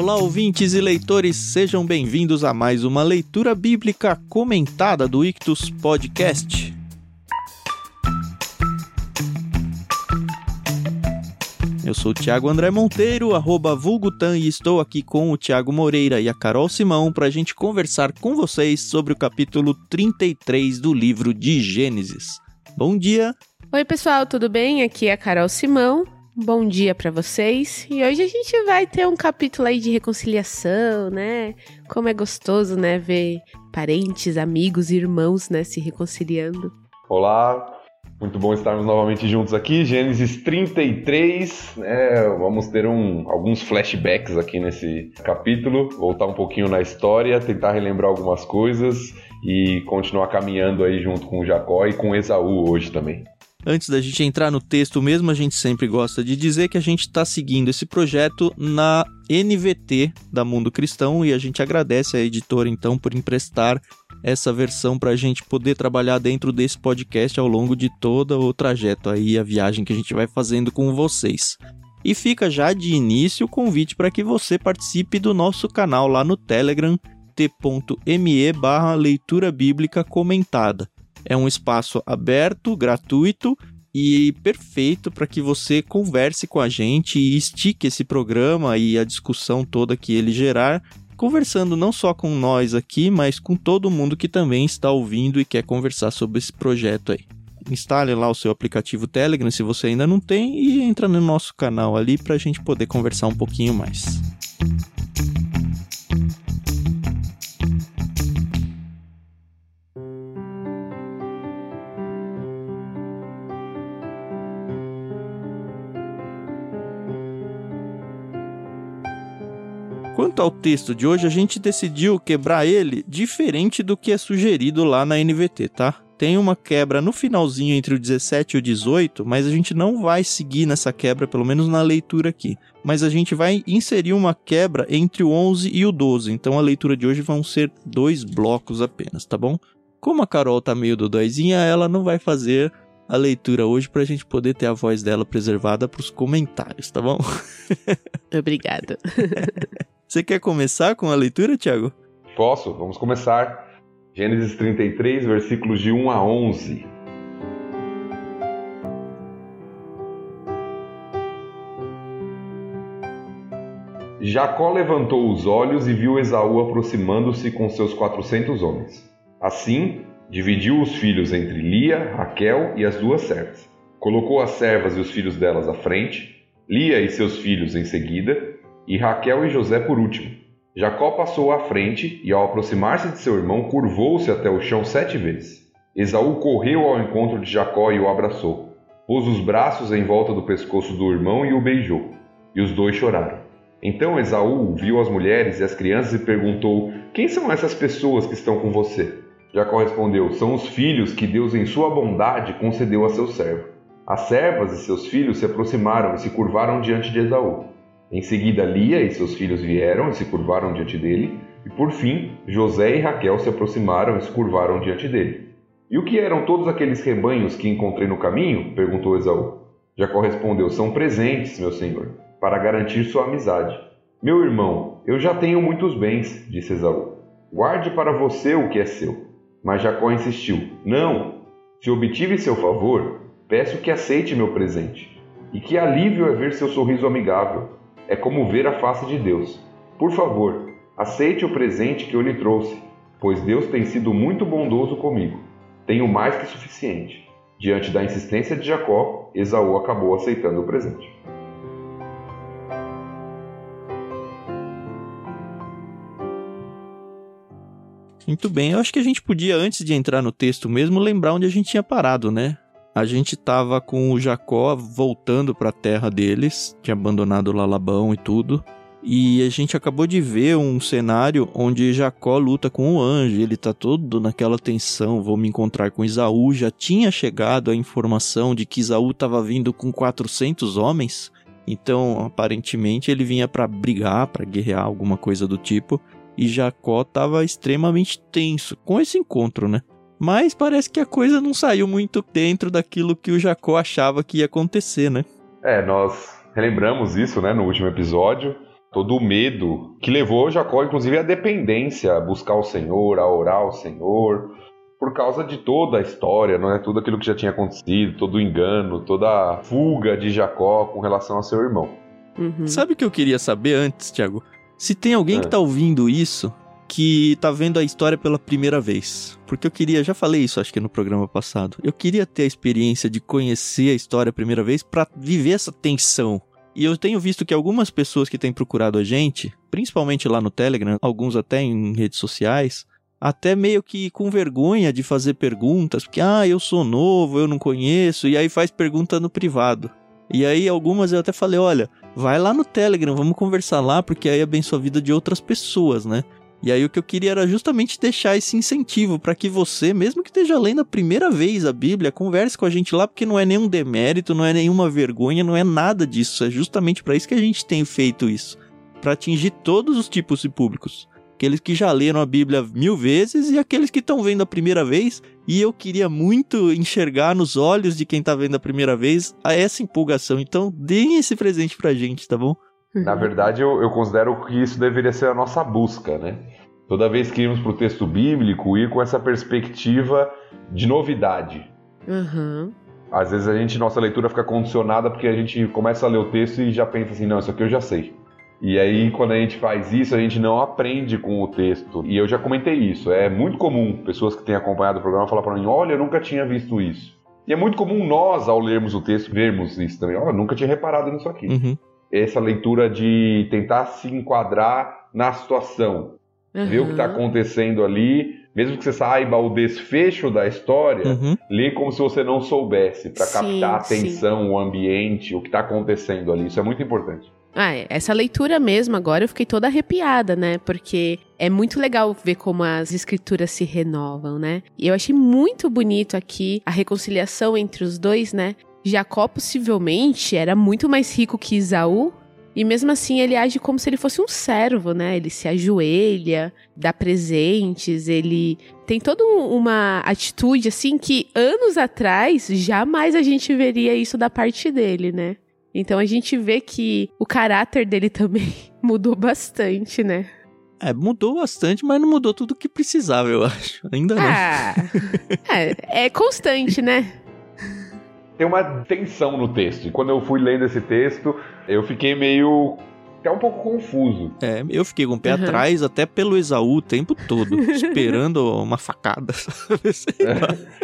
Olá, ouvintes e leitores, sejam bem-vindos a mais uma leitura bíblica comentada do Ictus Podcast. Eu sou o Thiago André Monteiro, arroba Vulgutan, e estou aqui com o Thiago Moreira e a Carol Simão para a gente conversar com vocês sobre o capítulo 33 do livro de Gênesis. Bom dia! Oi, pessoal, tudo bem? Aqui é a Carol Simão. Bom dia para vocês. E hoje a gente vai ter um capítulo aí de reconciliação, né? Como é gostoso, né, ver parentes, amigos, irmãos, né, se reconciliando. Olá, muito bom estarmos novamente juntos aqui, Gênesis 33, né? Vamos ter um, alguns flashbacks aqui nesse capítulo, voltar um pouquinho na história, tentar relembrar algumas coisas e continuar caminhando aí junto com Jacó e com Esaú hoje também. Antes da gente entrar no texto mesmo, a gente sempre gosta de dizer que a gente está seguindo esse projeto na NVT da Mundo Cristão e a gente agradece a editora então por emprestar essa versão para a gente poder trabalhar dentro desse podcast ao longo de todo o trajeto aí, a viagem que a gente vai fazendo com vocês. E fica já de início o convite para que você participe do nosso canal lá no Telegram, t.me leitura bíblica comentada. É um espaço aberto, gratuito e perfeito para que você converse com a gente e estique esse programa e a discussão toda que ele gerar conversando não só com nós aqui, mas com todo mundo que também está ouvindo e quer conversar sobre esse projeto aí. Instale lá o seu aplicativo Telegram se você ainda não tem e entra no nosso canal ali para a gente poder conversar um pouquinho mais. Quanto ao texto de hoje, a gente decidiu quebrar ele diferente do que é sugerido lá na NVT, tá? Tem uma quebra no finalzinho entre o 17 e o 18, mas a gente não vai seguir nessa quebra, pelo menos na leitura aqui. Mas a gente vai inserir uma quebra entre o 11 e o 12. Então a leitura de hoje vão ser dois blocos apenas, tá bom? Como a Carol tá meio dodóizinha, ela não vai fazer a leitura hoje para a gente poder ter a voz dela preservada para os comentários, tá bom? Obrigado. Você quer começar com a leitura, Tiago? Posso, vamos começar. Gênesis 33, versículos de 1 a 11. Jacó levantou os olhos e viu Esaú aproximando-se com seus quatrocentos homens. Assim, dividiu os filhos entre Lia, Raquel e as duas servas. Colocou as servas e os filhos delas à frente, Lia e seus filhos em seguida, e Raquel e José por último. Jacó passou à frente e, ao aproximar-se de seu irmão, curvou-se até o chão sete vezes. Esaú correu ao encontro de Jacó e o abraçou. Pôs os braços em volta do pescoço do irmão e o beijou. E os dois choraram. Então Esaú viu as mulheres e as crianças e perguntou: Quem são essas pessoas que estão com você? Jacó respondeu: São os filhos que Deus, em sua bondade, concedeu a seu servo. As servas e seus filhos se aproximaram e se curvaram diante de Esaú. Em seguida, Lia e seus filhos vieram e se curvaram diante dele, e por fim, José e Raquel se aproximaram e se curvaram diante dele. E o que eram todos aqueles rebanhos que encontrei no caminho? perguntou Esaú. Jacó respondeu: São presentes, meu senhor, para garantir sua amizade. Meu irmão, eu já tenho muitos bens, disse Esaú. Guarde para você o que é seu. Mas Jacó insistiu: Não, se obtive seu favor, peço que aceite meu presente. E que alívio é ver seu sorriso amigável é como ver a face de Deus. Por favor, aceite o presente que eu lhe trouxe, pois Deus tem sido muito bondoso comigo. Tenho mais que suficiente. Diante da insistência de Jacó, Esaú acabou aceitando o presente. Muito bem, eu acho que a gente podia, antes de entrar no texto mesmo, lembrar onde a gente tinha parado, né? A gente tava com o Jacó voltando para a terra deles, tinha abandonado lá Labão e tudo. E a gente acabou de ver um cenário onde Jacó luta com o anjo, ele tá todo naquela tensão, vou me encontrar com Isaú, já tinha chegado a informação de que Isaú estava vindo com 400 homens, então aparentemente ele vinha para brigar, para guerrear, alguma coisa do tipo, e Jacó estava extremamente tenso com esse encontro, né? Mas parece que a coisa não saiu muito dentro daquilo que o Jacó achava que ia acontecer, né? É, nós relembramos isso, né, no último episódio. todo o medo que levou Jacó, inclusive, à dependência, a buscar o Senhor, a orar ao Senhor, por causa de toda a história, não é? Tudo aquilo que já tinha acontecido, todo o engano, toda a fuga de Jacó com relação a seu irmão. Uhum. Sabe o que eu queria saber antes, Tiago? Se tem alguém é. que tá ouvindo isso que tá vendo a história pela primeira vez. Porque eu queria, já falei isso acho que no programa passado. Eu queria ter a experiência de conhecer a história a primeira vez para viver essa tensão. E eu tenho visto que algumas pessoas que têm procurado a gente, principalmente lá no Telegram, alguns até em redes sociais, até meio que com vergonha de fazer perguntas, porque ah, eu sou novo, eu não conheço, e aí faz pergunta no privado. E aí algumas eu até falei, olha, vai lá no Telegram, vamos conversar lá, porque aí abençoa a vida de outras pessoas, né? E aí o que eu queria era justamente deixar esse incentivo para que você, mesmo que esteja lendo a primeira vez a Bíblia, converse com a gente lá, porque não é nenhum demérito, não é nenhuma vergonha, não é nada disso. É justamente para isso que a gente tem feito isso, para atingir todos os tipos de públicos. Aqueles que já leram a Bíblia mil vezes e aqueles que estão vendo a primeira vez. E eu queria muito enxergar nos olhos de quem está vendo a primeira vez essa empolgação. Então, deem esse presente pra gente, tá bom? Na uhum. verdade, eu, eu considero que isso deveria ser a nossa busca, né? Toda vez que irmos para o texto bíblico, ir com essa perspectiva de novidade. Uhum. Às vezes a gente, nossa leitura fica condicionada porque a gente começa a ler o texto e já pensa assim, não, isso aqui eu já sei. E aí, quando a gente faz isso, a gente não aprende com o texto. E eu já comentei isso. É muito comum pessoas que têm acompanhado o programa falar para mim: olha, eu nunca tinha visto isso. E é muito comum nós, ao lermos o texto, vermos isso também. Olha, eu nunca tinha reparado nisso aqui. Uhum essa leitura de tentar se enquadrar na situação, uhum. ver o que está acontecendo ali, mesmo que você saiba o desfecho da história, uhum. lê como se você não soubesse, para captar a atenção, sim. o ambiente, o que está acontecendo ali. Isso é muito importante. Ah, é. essa leitura mesmo agora eu fiquei toda arrepiada, né? Porque é muito legal ver como as escrituras se renovam, né? E eu achei muito bonito aqui a reconciliação entre os dois, né? Jacó possivelmente era muito mais rico que Isaú, e mesmo assim ele age como se ele fosse um servo, né? Ele se ajoelha, dá presentes, ele tem toda uma atitude assim que anos atrás jamais a gente veria isso da parte dele, né? Então a gente vê que o caráter dele também mudou bastante, né? É, mudou bastante, mas não mudou tudo o que precisava, eu acho. Ainda não. Ah, é, é constante, né? Tem uma tensão no texto. E quando eu fui lendo esse texto, eu fiquei meio até um pouco confuso. É, eu fiquei com o pé uhum. atrás até pelo Esaú o tempo todo, esperando uma facada. É.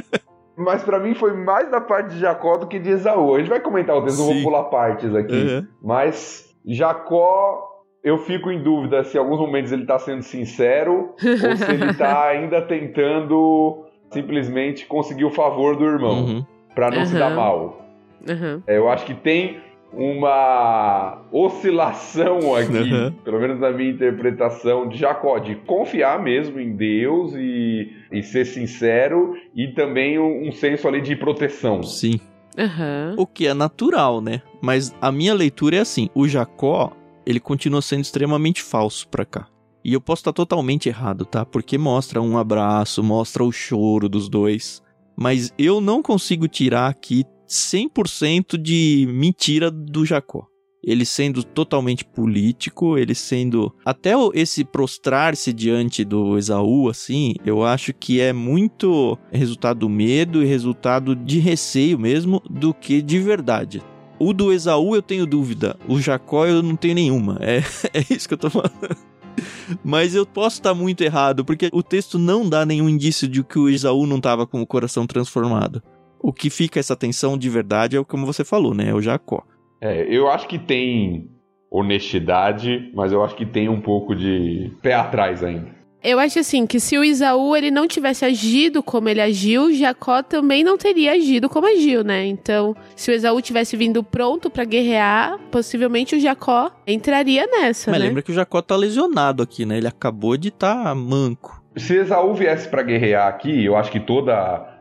Mas para mim foi mais da parte de Jacó do que de Esaú. A gente vai comentar o texto, não vou pular partes aqui. Uhum. Mas Jacó, eu fico em dúvida se em alguns momentos ele tá sendo sincero ou se ele tá ainda tentando simplesmente conseguir o favor do irmão. Uhum para não uhum. se dar mal. Uhum. É, eu acho que tem uma oscilação aqui, uhum. pelo menos na minha interpretação, de Jacó, de confiar mesmo em Deus e, e ser sincero, e também um, um senso ali de proteção. Sim. Uhum. O que é natural, né? Mas a minha leitura é assim: o Jacó, ele continua sendo extremamente falso pra cá. E eu posso estar totalmente errado, tá? Porque mostra um abraço, mostra o choro dos dois mas eu não consigo tirar aqui 100% de mentira do Jacó. Ele sendo totalmente político, ele sendo. Até esse prostrar-se diante do Esaú, assim, eu acho que é muito resultado do medo e resultado de receio mesmo do que de verdade. O do Esaú eu tenho dúvida, o Jacó eu não tenho nenhuma. É, é isso que eu tô falando. Mas eu posso estar muito errado, porque o texto não dá nenhum indício de que o Isaú não estava com o coração transformado. O que fica essa tensão de verdade é como você falou, né? É o Jacó. É, eu acho que tem honestidade, mas eu acho que tem um pouco de pé atrás ainda. Eu acho assim que se o Isaú ele não tivesse agido como ele agiu, Jacó também não teria agido como agiu, né? Então, se o Esaú tivesse vindo pronto para guerrear, possivelmente o Jacó entraria nessa, Mas né? lembra que o Jacó tá lesionado aqui, né? Ele acabou de estar tá manco. Se Esaú viesse para guerrear aqui, eu acho que toda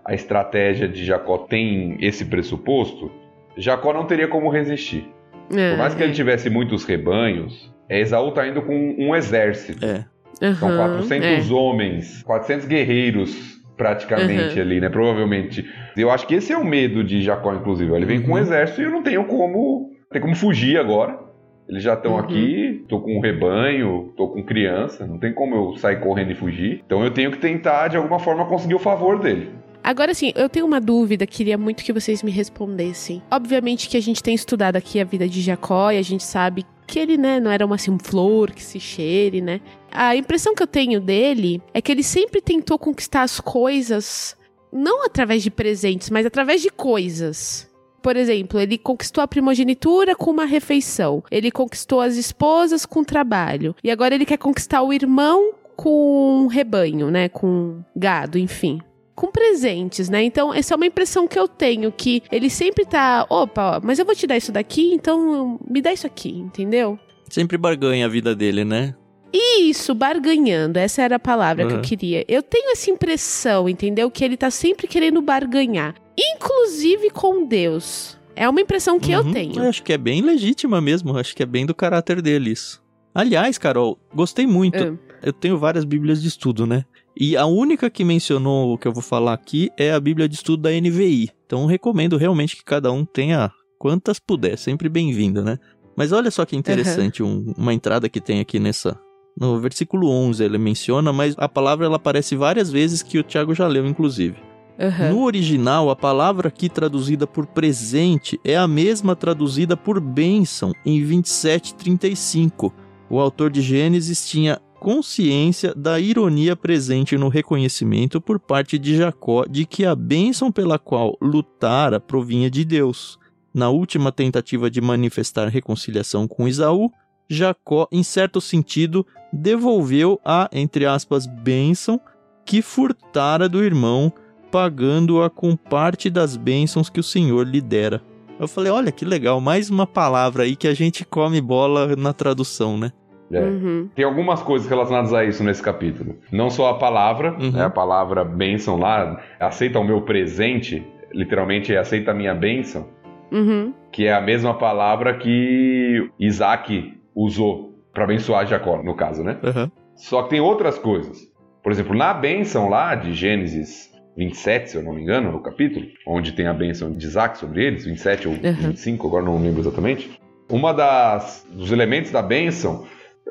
a estratégia de Jacó tem esse pressuposto. Jacó não teria como resistir. É, Por mais que é. ele tivesse muitos rebanhos, Esaú tá indo com um exército. É. Uhum, São 400 é. homens, 400 guerreiros praticamente uhum. ali, né? Provavelmente. Eu acho que esse é o medo de Jacó, inclusive. Ele vem uhum. com um uhum. exército e eu não tenho como. Tem como fugir agora. Eles já estão Uhum. aqui, tô com um rebanho, tô com criança, não tem como eu sair correndo e fugir. Então eu tenho que tentar, de alguma forma, conseguir o favor dele. Agora sim, eu tenho uma dúvida, queria muito que vocês me respondessem. Obviamente que a gente tem estudado aqui a vida de Jacó e a gente sabe que ele, né, não era uma assim, flor que se cheire, né? A impressão que eu tenho dele é que ele sempre tentou conquistar as coisas não através de presentes, mas através de coisas. Por exemplo, ele conquistou a primogenitura com uma refeição. Ele conquistou as esposas com trabalho. E agora ele quer conquistar o irmão com um rebanho, né? Com gado, enfim com presentes, né? Então, essa é uma impressão que eu tenho, que ele sempre tá, opa, mas eu vou te dar isso daqui, então me dá isso aqui, entendeu? Sempre barganha a vida dele, né? Isso, barganhando, essa era a palavra que eu Uhum. queria. Eu tenho essa impressão, entendeu? Que ele tá sempre querendo barganhar, inclusive com Deus. É uma impressão que eu Uhum. tenho. Eu acho que é bem legítima mesmo. Acho que é bem do caráter dele isso. Aliás, Carol, gostei muito. Ah. Eu tenho várias bíblias de estudo, né? E a única que mencionou o que eu vou falar aqui é a bíblia de estudo da NVI. Então recomendo realmente que cada um tenha quantas puder. Sempre bem-vindo, né? Mas olha só que interessante um- uma entrada que tem aqui nessa... No versículo 11 ele menciona, mas a palavra ela aparece várias vezes que o Tiago já leu, inclusive. Aham. No original, a palavra aqui traduzida por presente é a mesma traduzida por bênção em 27:35. O autor de Gênesis tinha consciência da ironia presente no reconhecimento por parte de Jacó de que a bênção pela qual lutara provinha de Deus. Na última tentativa de manifestar reconciliação com Esaú, Jacó, em certo sentido, devolveu a, entre aspas, bênção que furtara do irmão pagando-a com parte das bênçãos que o Senhor lhe dera. Eu falei, olha que legal, mais uma palavra aí que a gente come bola na tradução, né? É. Uhum. Tem algumas coisas relacionadas a isso nesse capítulo. Não só a palavra, Uhum. né, a palavra bênção lá, aceita o meu presente, literalmente é aceita a minha bênção, Uhum. que é a mesma palavra que Isaac usou para abençoar Jacó, no caso, né? Só que tem outras coisas. Por exemplo, na bênção lá de Gênesis 27, se eu não me engano, o capítulo, onde tem a bênção de Isaac sobre eles, 27 ou Uhum. 25, agora não lembro exatamente. Uma das dos elementos da bênção,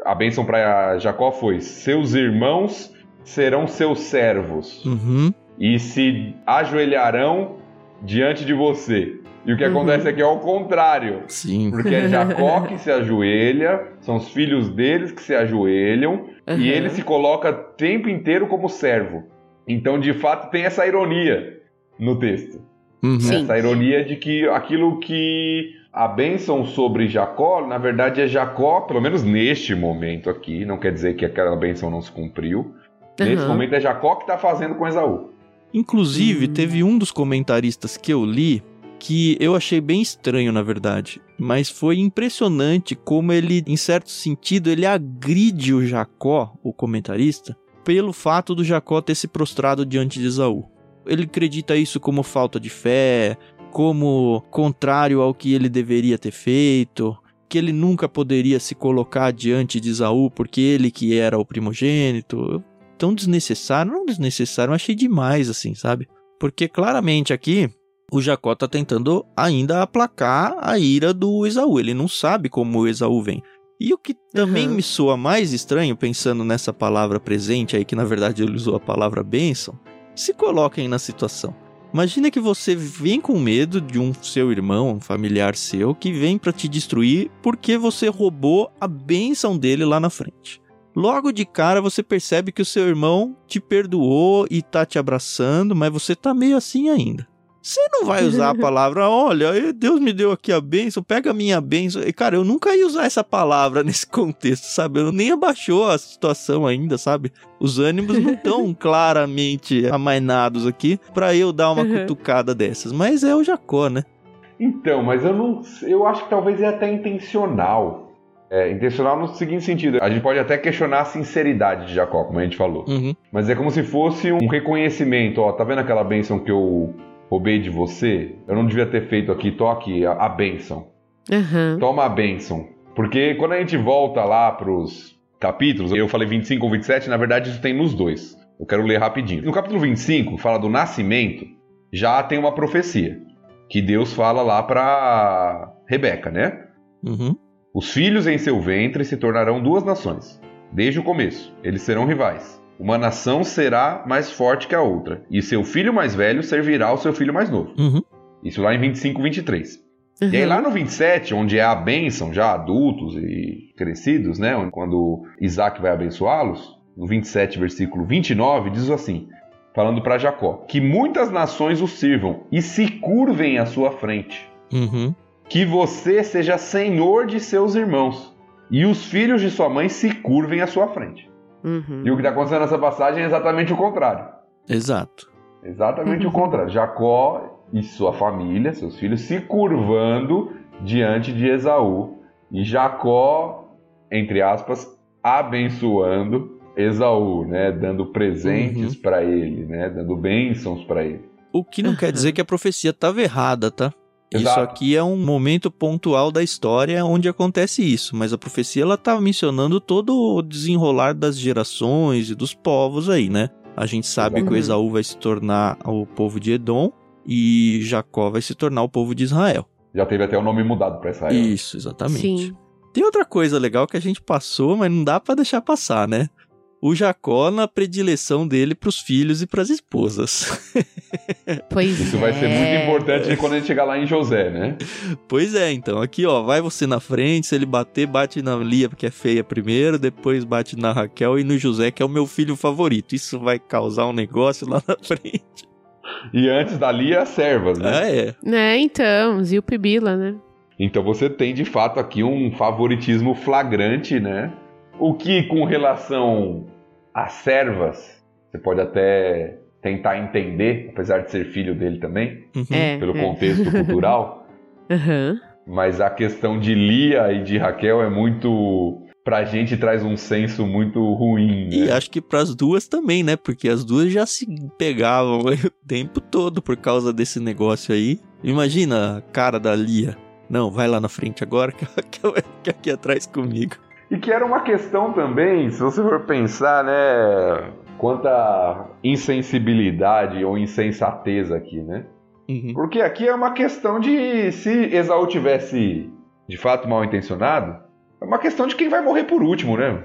a bênção para Jacó foi: seus irmãos serão seus servos Uhum. e se ajoelharão diante de você. E o que Uhum. acontece aqui é ao contrário. Sim. Porque é Jacó que se ajoelha, são os filhos deles que se ajoelham, Uhum. e ele se coloca o tempo inteiro como servo. Então, de fato, tem essa ironia no texto. Uhum. Essa ironia de que aquilo que a bênção sobre Jacó, na verdade, é Jacó, pelo menos neste momento aqui, não quer dizer que aquela bênção não se cumpriu. Nesse Uhum. momento é Jacó que está fazendo com Esaú. Inclusive, Hum. teve um dos comentaristas que eu li que eu achei bem estranho, na verdade. Mas foi impressionante como ele, em certo sentido, ele agride o Jacó, o comentarista, pelo fato do Jacó ter se prostrado diante de Esaú. Ele acredita isso como falta de fé, como contrário ao que ele deveria ter feito, que ele nunca poderia se colocar diante de Esaú porque ele que era o primogênito. Tão desnecessário, não desnecessário, achei demais assim, sabe? Porque claramente aqui o Jacó tá tentando ainda aplacar a ira do Esaú. Ele não sabe como o Esaú vem. E o que também Uhum. me soa mais estranho, pensando nessa palavra presente aí, que na verdade ele usou a palavra bênção, se coloquem na situação. Imagina que você vem com medo de um seu irmão, um familiar seu, que vem para te destruir porque você roubou a bênção dele lá na frente. Logo de cara você percebe que o seu irmão te perdoou e tá te abraçando, mas você tá meio assim ainda. Você não vai usar a palavra, olha, Deus me deu aqui a bênção, pega a minha bênção. E, cara, eu nunca ia usar essa palavra nesse contexto, sabe? Eu nem abaixou a situação ainda, sabe? Os ânimos não estão claramente amainados aqui pra eu dar uma cutucada dessas. Mas é o Jacó, né? Então, mas eu não. Eu acho que talvez é até intencional. É, intencional no seguinte sentido: a gente pode até questionar a sinceridade de Jacó, como a gente falou. Uhum. Mas é como se fosse um reconhecimento: ó, tá vendo aquela bênção que eu roubei de você? Eu não devia ter feito aqui, toque a, a bênção. Aham. Toma a bênção. Porque quando a gente volta lá pros capítulos, eu falei 25 ou 27, na verdade isso tem nos dois. Eu quero ler rapidinho. No capítulo 25, fala do nascimento, já tem uma profecia. Que Deus fala lá pra Rebeca, né? Uhum. Os filhos em seu ventre se tornarão duas nações. Desde o começo, eles serão rivais. Uma nação será mais forte que a outra, e seu filho mais velho servirá ao seu filho mais novo. Uhum. Isso lá em 25, 23. Uhum. E aí lá no 27, onde é a bênção, já adultos e crescidos, né? Quando Isaac vai abençoá-los, no 27, versículo 29, diz assim, falando para Jacó, que muitas nações o sirvam e se curvem à sua frente. Uhum. Que você seja senhor de seus irmãos e os filhos de sua mãe se curvem à sua frente. Uhum. E o que está acontecendo nessa passagem é exatamente o contrário. Exato. Exatamente o contrário. Jacó e sua família, seus filhos, se curvando diante de Esaú. E Jacó, entre aspas, abençoando Esaú, né? Dando presentes para ele, né? Dando bênçãos para ele. O que não quer dizer que a profecia estava errada, tá? Isso Exato. aqui é um momento pontual da história onde acontece isso, mas a profecia ela tá mencionando todo o desenrolar das gerações e dos povos aí, né? A gente sabe que o. Esaú vai se tornar o povo de Edom e Jacó vai se tornar o povo de Israel. Já teve até o nome mudado para Israel. Isso, exatamente. Sim. Tem outra coisa legal que a gente passou, mas não dá pra deixar passar, né? O Jacó na predileção dele pros filhos e pras esposas. Pois Isso é. vai ser muito importante quando a gente chegar lá em José, né? Pois é, então, aqui ó, vai você na frente, se ele bater, bate na Lia, porque é feia primeiro, depois bate na Raquel e no José, que é o meu filho favorito. Isso vai causar um negócio lá na frente. E antes dali as servas, né? Ah, é. Né, então, Zilpa e Bila, né? Então você tem de fato aqui um favoritismo flagrante, né? O que com relação às servas, você pode até tentar entender, apesar de ser filho dele também, Uhum. É. pelo é. contexto cultural. Aham. Mas a questão de Lia e de Raquel é muito. Pra gente traz um senso muito ruim. E Né? acho que pras duas também, né? Porque as duas já se pegavam o tempo todo por causa desse negócio aí. Imagina a cara da Lia. Não, vai lá na frente agora que a Raquel vai ficar aqui atrás comigo. E que era uma questão também, se você for pensar, né? Quanta insensibilidade ou insensatez aqui, né? Uhum. Porque aqui é uma questão de se Esaú tivesse de fato mal intencionado, é uma questão de quem vai morrer por último, né?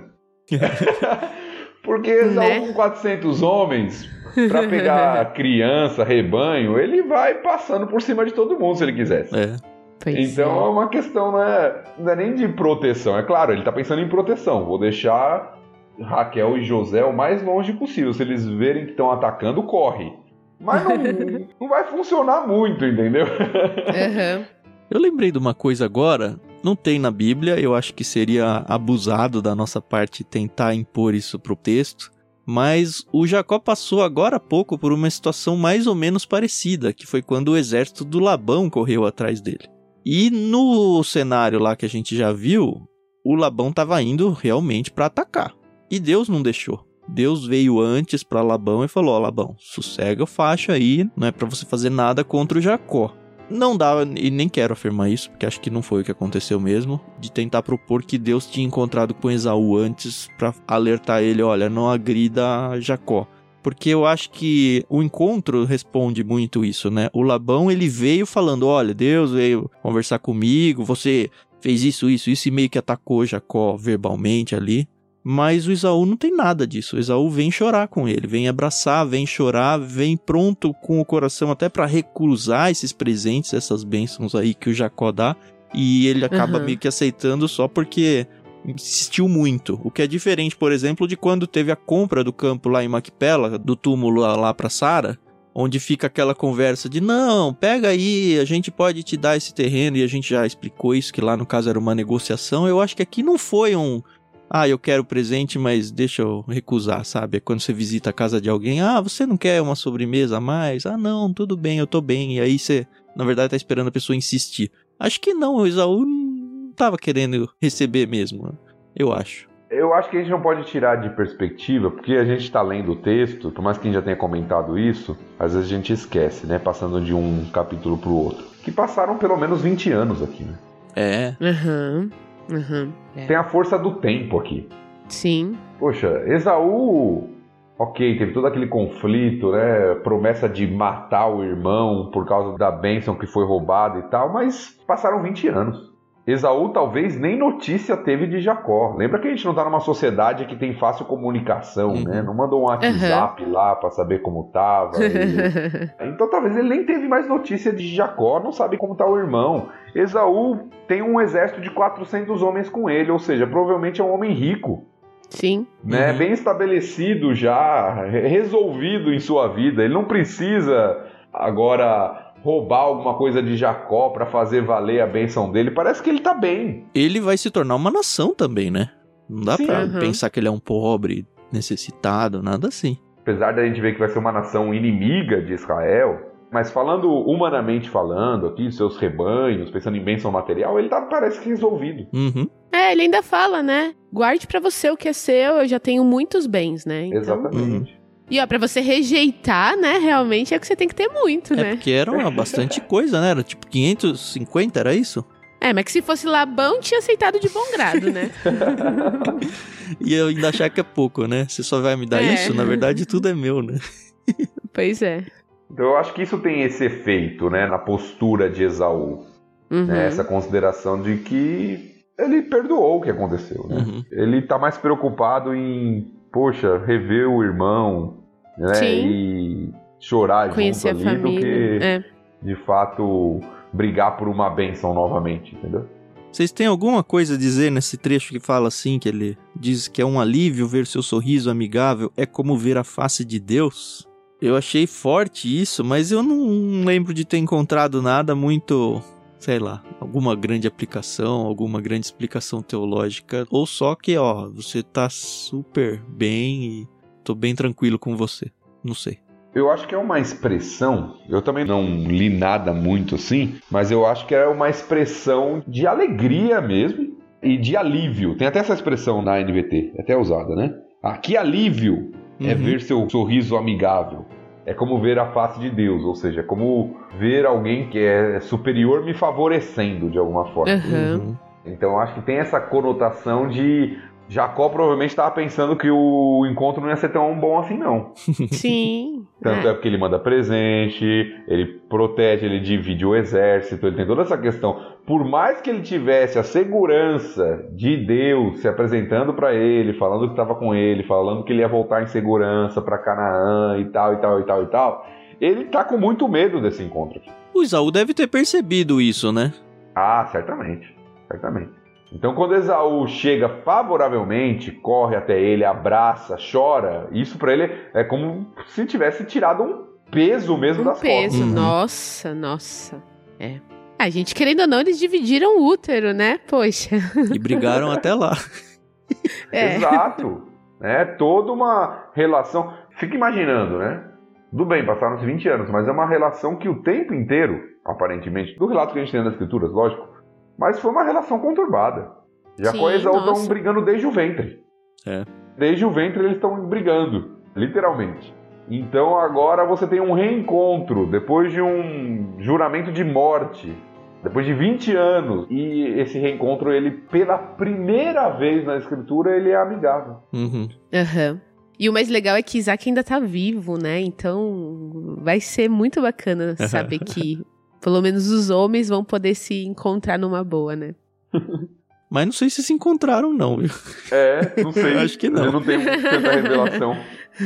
Porque Esaú Né? com 400 homens, pra pegar criança, rebanho, ele vai passando por cima de todo mundo se ele quisesse. É. Pois Então é é. uma questão, não é, não é nem de proteção. É claro, ele tá pensando em proteção. Vou deixar Raquel e José o mais longe possível. Se eles verem que estão atacando, corre. Mas não, não vai funcionar muito, entendeu? Aham. Eu lembrei de uma coisa agora, não tem na Bíblia, eu acho que seria abusado da nossa parte tentar impor isso pro texto, mas o Jacó passou agora há pouco por uma situação mais ou menos parecida, que foi quando o exército do Labão correu atrás dele. E no cenário lá que a gente já viu, o Labão estava indo realmente para atacar. E Deus não deixou. Deus veio antes para Labão e falou: Ó, Labão, sossega o facho aí, não é para você fazer nada contra o Jacó. Não dá, e nem quero afirmar isso, porque acho que não foi o que aconteceu mesmo, de tentar propor que Deus tinha encontrado com Esaú antes para alertar ele: olha, não agrida Jacó. Porque eu acho que o encontro responde muito isso, né? O Labão ele veio falando: olha, Deus veio conversar comigo, você fez isso, isso, isso, e meio que atacou Jacó verbalmente ali. Mas o Esaú não tem nada disso. O Esaú vem chorar com ele, vem abraçar, vem chorar, vem pronto com o coração até para recusar esses presentes, essas bênçãos aí que o Jacó dá. E ele acaba Uhum. meio que aceitando só porque insistiu muito. O que é diferente, por exemplo, de quando teve a compra do campo lá em Macpela, do túmulo lá, para Sara, onde fica aquela conversa de não, pega aí, a gente pode te dar esse terreno e a gente já explicou isso que lá no caso era uma negociação. Eu acho que aqui não foi um ah, eu quero presente, mas deixa eu recusar, sabe? É quando você visita a casa de alguém, ah, você não quer uma sobremesa a mais? Ah, não, tudo bem, eu tô bem. E aí você, na verdade, tá esperando a pessoa insistir. Acho que não, o não tava querendo receber mesmo, eu acho. Eu acho que a gente não pode tirar de perspectiva, porque a gente está lendo o texto, por mais que a gente já tenha comentado isso, às vezes a gente esquece, né? Passando de um capítulo para o outro. Que passaram pelo menos 20 anos aqui, né? É, Aham. Aham. É. Tem a força do tempo aqui. Sim. Poxa, Esaú, ok, teve todo aquele conflito, né? Promessa de matar o irmão por causa da bênção que foi roubada e tal, mas passaram 20 anos. Esaú talvez nem notícia teve de Jacó. Lembra que a gente não está numa sociedade que tem fácil comunicação, uhum. né? Não mandou um WhatsApp uhum. lá para saber como tava. E... então talvez ele nem teve mais notícia de Jacó, não sabe como tá o irmão. Esaú tem um exército de 400 homens com ele, ou seja, provavelmente é um homem rico. Sim. Né? Uhum. Bem estabelecido já, resolvido em sua vida. Ele não precisa agora roubar alguma coisa de Jacó para fazer valer a benção dele. Parece que ele tá bem. Ele vai se tornar uma nação também, né? Não dá Sim. pra uhum. pensar que ele é um pobre, necessitado, nada assim. Apesar da gente ver que vai ser uma nação inimiga de Israel, mas falando humanamente falando, aqui, seus rebanhos, pensando em bênção material, ele tá, parece que resolvido. Uhum. É, ele ainda fala, né? Guarde para você o que é seu, eu já tenho muitos bens, né? Então... Exatamente. Uhum. E ó, pra você rejeitar, né, realmente é que você tem que ter muito, é né? Porque era uma bastante coisa, né? Era tipo 550, era isso? É, mas que se fosse Labão, tinha aceitado de bom grado, né? e eu ainda achar que é pouco, né? Você só vai me dar é. isso? Na verdade, tudo é meu, né? pois é. Então eu acho que isso tem esse efeito, né, na postura de Esaú. Uhum. Né, essa consideração de que ele perdoou o que aconteceu, né? Uhum. Ele tá mais preocupado em poxa, rever o irmão, né? Sim. E chorar Conhecer junto ali do que, é. de fato, brigar por uma benção novamente, entendeu? Vocês têm alguma coisa a dizer nesse trecho que fala assim, que ele diz que é um alívio ver seu sorriso amigável, é como ver a face de Deus? Eu achei forte isso, mas eu não lembro de ter encontrado nada muito sei lá, alguma grande aplicação, alguma grande explicação teológica, ou só que, ó, você tá super bem e tô bem tranquilo com você. Não sei. Eu acho que é uma expressão, eu também não li nada muito assim, mas eu acho que é uma expressão de alegria mesmo e de alívio. Tem até essa expressão na NVT, é até usada, né? Ah, que alívio é uhum. ver seu sorriso amigável é como ver a face de Deus, ou seja, é como ver alguém que é superior me favorecendo de alguma forma. Uhum. Então acho que tem essa conotação de Jacó provavelmente estava pensando que o encontro não ia ser tão bom assim, não. Sim. Tanto é. é. porque ele manda presente, ele protege, ele divide o exército, ele tem toda essa questão. Por mais que ele tivesse a segurança de Deus se apresentando para ele, falando que estava com ele, falando que ele ia voltar em segurança para Canaã e tal, e tal, e tal, e tal, ele tá com muito medo desse encontro. O Isaú deve ter percebido isso, né? Ah, certamente. Certamente. Então, quando Esaú chega favoravelmente, corre até ele, abraça, chora, isso para ele é como se tivesse tirado um peso mesmo um das peso, costas. nossa, nossa. É. A gente, querendo ou não, eles dividiram o útero, né? Poxa. E brigaram até lá. É. Exato. É toda uma relação. Fica imaginando, né? Tudo bem, passaram-se 20 anos, mas é uma relação que o tempo inteiro, aparentemente, do relato que a gente tem nas escrituras, lógico, mas foi uma relação conturbada. Jacó e Esaú estão brigando desde o ventre. É. Desde o ventre eles estão brigando, literalmente. Então agora você tem um reencontro depois de um juramento de morte, depois de 20 anos. E esse reencontro, ele, pela primeira vez na escritura, ele é amigável. Uhum. Uhum. E o mais legal é que Isaac ainda tá vivo, né? Então vai ser muito bacana saber que pelo menos os homens vão poder se encontrar numa boa, né? Mas não sei se se encontraram, não, viu? É, não sei. Acho que não. Eu não tenho tanta revelação.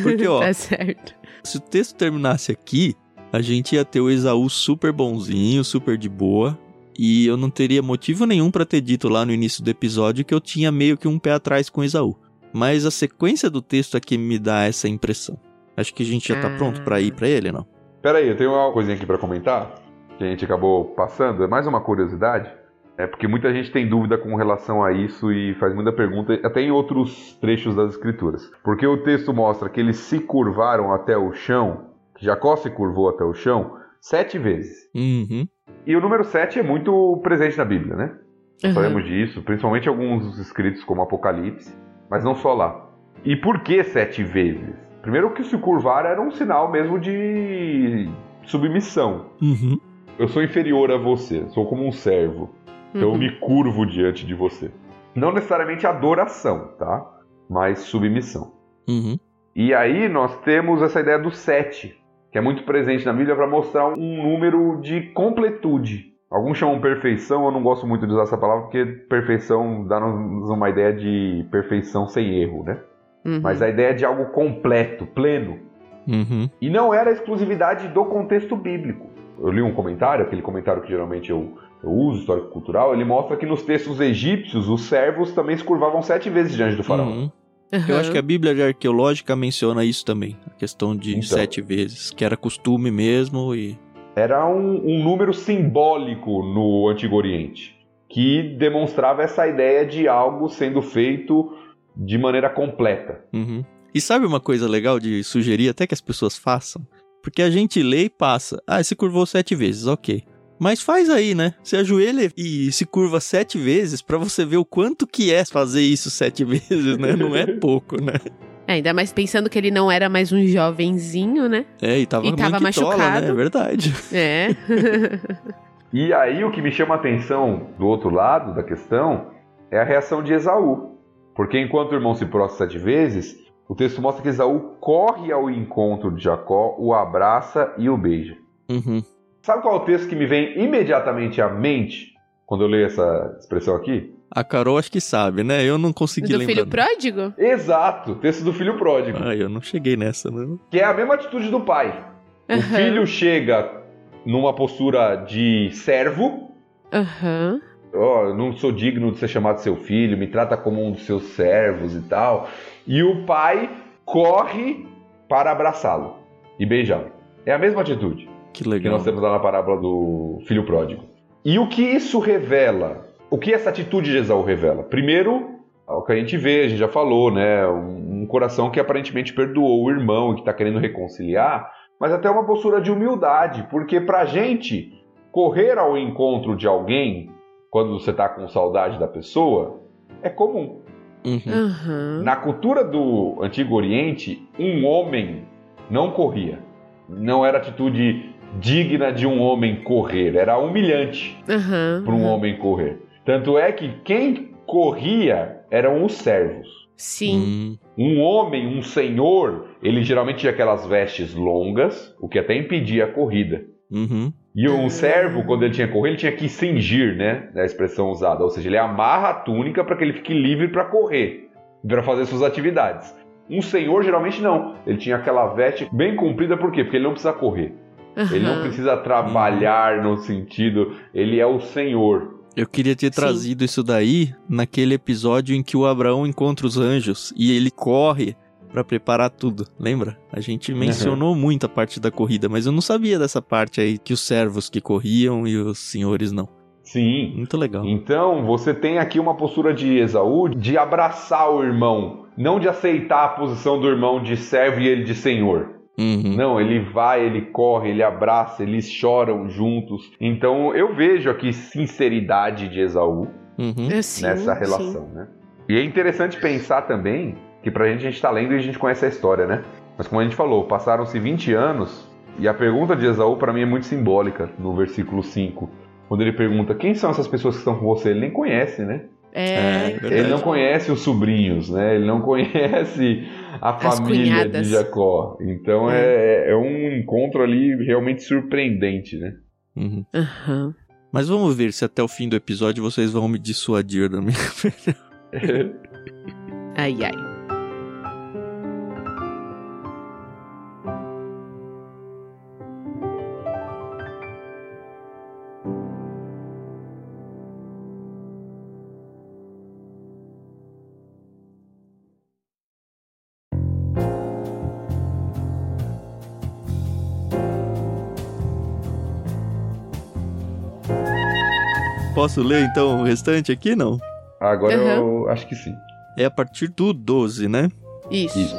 Porque, ó, tá certo. se o texto terminasse aqui, a gente ia ter o Esaú super bonzinho, super de boa. E eu não teria motivo nenhum para ter dito lá no início do episódio que eu tinha meio que um pé atrás com Esaú. Mas a sequência do texto aqui me dá essa impressão. Acho que a gente já tá ah. pronto para ir para ele, não? Pera aí, eu tenho uma coisinha aqui para comentar que a gente acabou passando, é mais uma curiosidade, é porque muita gente tem dúvida com relação a isso e faz muita pergunta, até em outros trechos das escrituras. Porque o texto mostra que eles se curvaram até o chão, que Jacó se curvou até o chão, sete vezes. Uhum. E o número sete é muito presente na Bíblia, né? Uhum. Sabemos disso, principalmente alguns escritos como Apocalipse, mas não só lá. E por que sete vezes? Primeiro que se curvar era um sinal mesmo de submissão. Uhum eu sou inferior a você, sou como um servo. Então uhum. eu me curvo diante de você. Não necessariamente adoração, tá? Mas submissão. Uhum. E aí nós temos essa ideia do sete, que é muito presente na Bíblia para mostrar um número de completude. Alguns chamam perfeição, eu não gosto muito de usar essa palavra porque perfeição dá-nos uma ideia de perfeição sem erro, né? Uhum. Mas a ideia de algo completo, pleno. Uhum. E não era exclusividade do contexto bíblico. Eu li um comentário, aquele comentário que geralmente eu, eu uso, histórico-cultural, ele mostra que nos textos egípcios os servos também se curvavam sete vezes diante do faraó. Uhum. Eu acho que a Bíblia arqueológica menciona isso também, a questão de Então. sete vezes, que era costume mesmo e Era um, um número simbólico no Antigo Oriente, que demonstrava essa ideia de algo sendo feito de maneira completa. Uhum. E sabe uma coisa legal de sugerir até que as pessoas façam? Porque a gente lê e passa. Ah, se curvou sete vezes, ok. Mas faz aí, né? Se ajoelha e se curva sete vezes pra você ver o quanto que é fazer isso sete vezes, né? Não é pouco, né? É, ainda mais pensando que ele não era mais um jovenzinho, né? É, e tava, E tava machucado. né? É verdade. É. E aí o que me chama a atenção do outro lado da questão é a reação de Esaú. Porque enquanto o irmão se prostra sete vezes, o texto mostra que Esaú corre ao encontro de Jacó, o abraça e o beija. Uhum. Sabe qual é o texto que me vem imediatamente à mente quando eu leio essa expressão aqui? A Carol acho que sabe, né? Eu não consegui Do lembrar. filho pródigo? Exato, texto do filho pródigo. Ah, eu não cheguei nessa, não. Que é a mesma atitude do pai. O Aham. filho chega numa postura de servo. Aham. Ó, eu não sou digno de ser chamado seu filho, me trata como um dos seus servos e tal. E o pai corre para abraçá-lo e beijá-lo. É a mesma atitude Que que legal. nós temos lá na parábola do filho pródigo. E o que isso revela? O que essa atitude de Esaú revela? Primeiro, o que a gente vê, a gente já falou, né? Um, um coração que aparentemente perdoou o irmão e que está querendo reconciliar, mas até uma postura de humildade, porque pra gente correr ao encontro de alguém quando você está com saudade da pessoa é comum. Uhum. Aham. Na cultura do Antigo Oriente, um homem não corria. Não era atitude digna de um homem correr, era humilhante Aham. para um homem correr. Tanto é que quem corria eram os servos. Sim. Hum, Um homem, um senhor, ele geralmente tinha aquelas vestes longas, o que até impedia a corrida. uhum. E um Ah. servo, quando ele tinha que correr, ele tinha que cingir, né? É a expressão usada. Ou seja, ele amarra a túnica para que ele fique livre para correr, para fazer suas atividades. Um senhor, geralmente não. Ele tinha aquela veste bem comprida, por quê? Porque ele não precisa correr. Ele não precisa trabalhar no sentido. Ele é o senhor. Eu queria ter Sim. trazido isso daí naquele episódio em que o Abraão encontra os anjos e ele corre pra preparar tudo. Lembra? A gente mencionou muito a parte da corrida, mas eu não sabia dessa parte aí que os servos que corriam e os senhores não. Sim. Muito legal. Então, você tem aqui uma postura de Esaú de abraçar o irmão, não de aceitar a posição do irmão de servo e ele de senhor. Uhum. Não, ele vai, ele corre, ele abraça, eles choram juntos. Então eu vejo aqui sinceridade de Esaú Uhum. É, sim, nessa sim. relação, né? E é interessante pensar também que pra gente a gente tá lendo e a gente conhece a história, né? Mas como a gente falou, passaram-se 20 anos e a pergunta de Esaú pra mim é muito simbólica no versículo 5. Quando ele pergunta quem são essas pessoas que estão com você, ele nem conhece, né? É, É. Ele não conhece os sobrinhos, né? Ele não conhece a As família cunhadas. de Jacó. Então é, é um encontro ali realmente surpreendente, né? Uhum. Aham. Mas vamos ver se até o fim do episódio vocês vão me dissuadir da minha. Ai, ai. Posso ler então o restante aqui? Não. Agora eu acho que sim. É a partir do 12, né? Isso. Isso.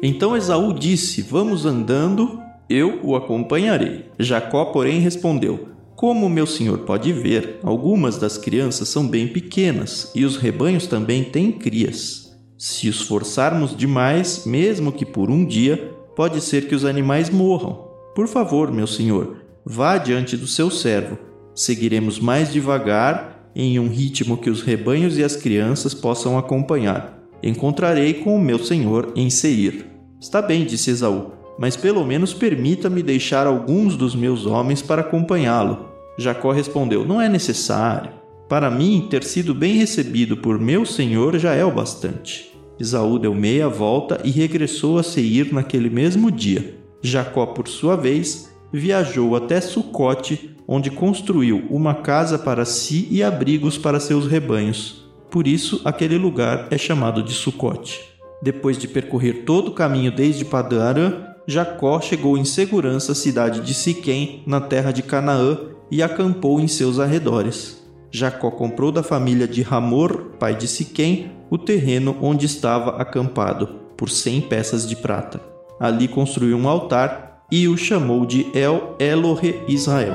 Então Esaú disse: Vamos andando, eu o acompanharei. Jacó, porém, respondeu: Como meu senhor pode ver, algumas das crianças são bem pequenas e os rebanhos também têm crias. Se os forçarmos demais, mesmo que por um dia, pode ser que os animais morram. Por favor, meu senhor, vá diante do seu servo. Seguiremos mais devagar, em um ritmo que os rebanhos e as crianças possam acompanhar. Encontrarei com o meu senhor em Seir. Está bem, disse Esaú, mas pelo menos permita-me deixar alguns dos meus homens para acompanhá-lo. Jacó respondeu: Não é necessário. Para mim, ter sido bem recebido por meu senhor já é o bastante. Esaú deu meia volta e regressou a Seir naquele mesmo dia. Jacó, por sua vez, viajou até Sucote, onde construiu uma casa para si e abrigos para seus rebanhos. Por isso, aquele lugar é chamado de Sucote. Depois de percorrer todo o caminho desde Padarã, Jacó chegou em segurança à cidade de Siquém, na terra de Canaã, e acampou em seus arredores. Jacó comprou da família de Ramor, pai de Siquém, o terreno onde estava acampado, por cem peças de prata. Ali construiu um altar e o chamou de El Elohe Israel.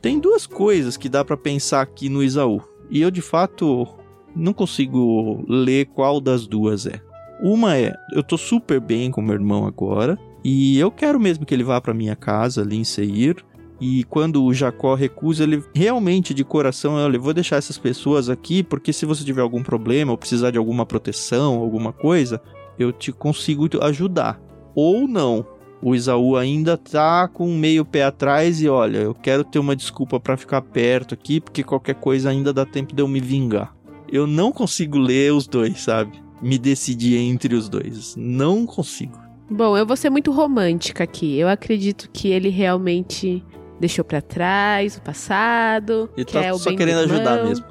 Tem duas coisas que dá para pensar aqui no Isaú, e eu de fato não consigo ler qual das duas é. Uma é, eu tô super bem com meu irmão agora, e eu quero mesmo que ele vá para minha casa ali em Seir, e quando o Jacó recusa, ele realmente de coração, olha, vou deixar essas pessoas aqui, porque se você tiver algum problema ou precisar de alguma proteção, alguma coisa, eu te consigo ajudar. Ou não. O Isaú ainda tá com meio pé atrás e olha, eu quero ter uma desculpa para ficar perto aqui, porque qualquer coisa ainda dá tempo de eu me vingar. Eu não consigo ler os dois, sabe? Me decidir entre os dois. Não consigo. Bom, eu vou ser muito romântica aqui. Eu acredito que ele realmente deixou para trás o passado. E tá só querendo ajudar mesmo.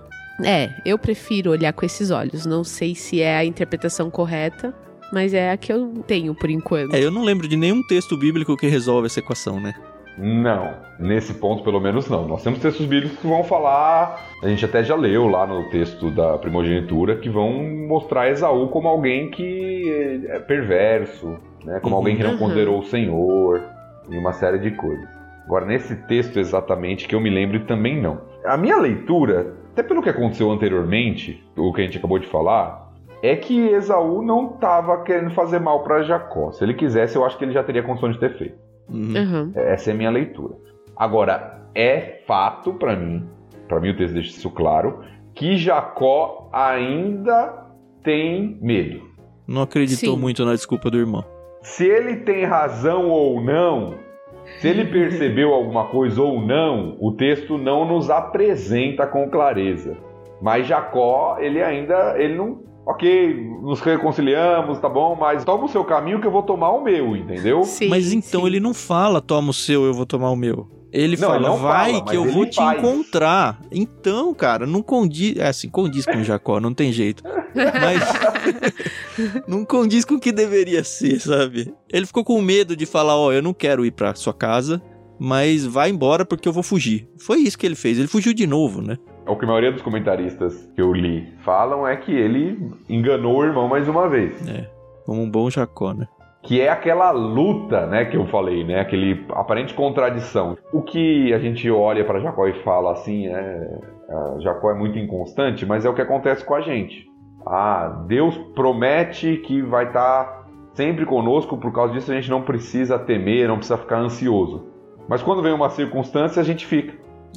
É, eu prefiro olhar com esses olhos. Não sei se é a interpretação correta, mas é a que eu tenho por enquanto. É, eu não lembro de nenhum texto bíblico que resolve essa equação, né? Não, nesse ponto pelo menos não. Nós temos textos bíblicos que vão falar, a gente até já leu lá no texto da primogenitura, que vão mostrar Esaú como alguém que é perverso, né? como uhum. alguém que não uhum. considerou o Senhor, e uma série de coisas. Agora, nesse texto exatamente, que eu me lembro também não. A minha leitura, até pelo que aconteceu anteriormente, o que a gente acabou de falar, é que Esaú não estava querendo fazer mal para Jacó. Se ele quisesse, eu acho que ele já teria condição de ter feito. Uhum. Essa é a minha leitura. Agora, é fato para mim, para mim o texto deixa isso claro, que Jacó ainda tem medo. Não acreditou Sim. muito na desculpa do irmão. Se ele tem razão ou não, se ele percebeu alguma coisa ou não, o texto não nos apresenta com clareza. Mas Jacó, ele ainda, ele não, ok, nos reconciliamos, tá bom, mas toma o seu caminho que eu vou tomar o meu, entendeu? Sim, mas então sim. ele não fala, toma o seu, eu vou tomar o meu. Ele não, fala, ele vai fala, que eu vou te faz. encontrar. Então, cara, não condiz. É assim, condiz com o Jacó, não tem jeito. Mas. não condiz com o que deveria ser, sabe? Ele ficou com medo de falar: Ó, oh, eu não quero ir pra sua casa, mas vai embora porque eu vou fugir. Foi isso que ele fez. Ele fugiu de novo, né? O que a maioria dos comentaristas que eu li falam é que ele enganou o irmão mais uma vez. É, como um bom Jacó, né? Que é aquela luta, né, que eu falei, né, aquele aparente contradição. O que a gente olha para Jacó e fala assim, é, Jacó é muito inconstante, mas é o que acontece com a gente. Ah, Deus promete que vai estar tá sempre conosco, por causa disso a gente não precisa temer, não precisa ficar ansioso. Mas quando vem uma circunstância, a gente fica.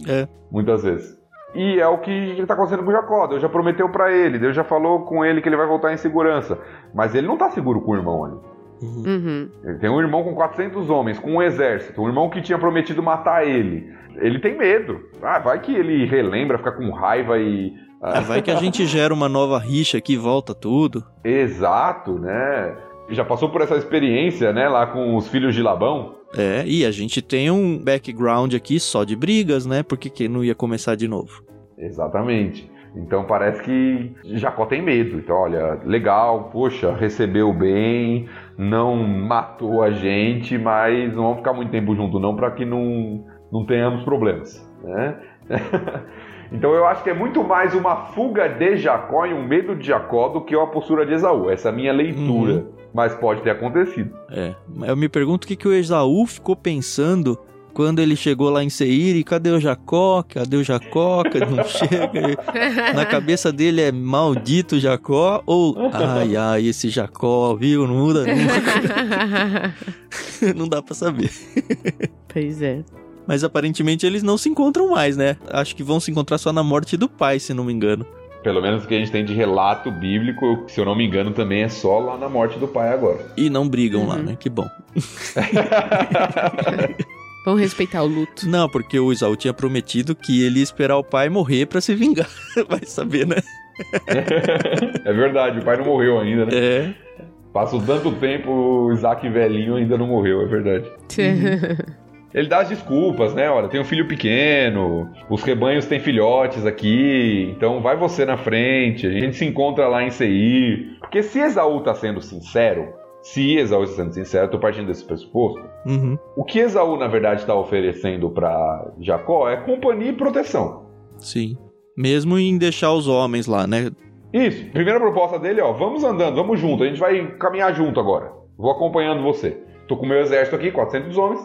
É. Muitas vezes. E é o que está acontecendo com Jacó. Deus já prometeu para ele, Deus já falou com ele que ele vai voltar em segurança. Mas ele não está seguro com o irmão ali. Uhum. Ele tem um irmão com 400 homens, com um exército, um irmão que tinha prometido matar ele. Ele tem medo. Ah, vai que ele relembra, fica com raiva e. Ah, vai que a gente gera uma nova rixa que volta tudo. Exato, né? Já passou por essa experiência, né, lá com os filhos de Labão. É, e a gente tem um background aqui só de brigas, né? Porque que não ia começar de novo? Exatamente. Então parece que Jacó tem medo. Então, olha, legal, poxa, recebeu bem, não matou a gente, mas não vamos ficar muito tempo junto não para que não, não tenhamos problemas, né? então eu acho que é muito mais uma fuga de Jacó e um medo de Jacó do que uma postura de Esaú. Essa é a minha leitura. Uhum. Mas pode ter acontecido. É. Eu me pergunto o que, que o Esaú ficou pensando quando ele chegou lá em Seir, e cadê o Jacó? Cadê o Jacó? Que não chega. Na cabeça dele é maldito Jacó ou ai ai esse Jacó, viu? Não muda nunca. não dá para saber. Pois é. Mas aparentemente eles não se encontram mais, né? Acho que vão se encontrar só na morte do pai, se não me engano. Pelo menos o que a gente tem de relato bíblico, se eu não me engano, também é só lá na morte do pai agora. E não brigam uhum. lá, né? Que bom. Vamos respeitar o luto. Não, porque o Isaú tinha prometido que ele ia esperar o pai morrer para se vingar. Vai saber, né? é verdade, o pai não morreu ainda, né? É. Passou tanto tempo, o Isaac velhinho ainda não morreu, é verdade. Ele dá as desculpas, né? Olha, tem um filho pequeno, os rebanhos têm filhotes aqui, então vai você na frente, a gente se encontra lá em Seir. Porque se Esaú tá sendo sincero, se Esaú está sendo sincero, tô partindo desse pressuposto. Uhum. O que Esaú, na verdade, está oferecendo para Jacó é companhia e proteção. Sim. Mesmo em deixar os homens lá, né? Isso. Primeira proposta dele, ó, vamos andando, vamos junto, a gente vai caminhar junto agora. Vou acompanhando você. Tô com meu exército aqui, 400 homens,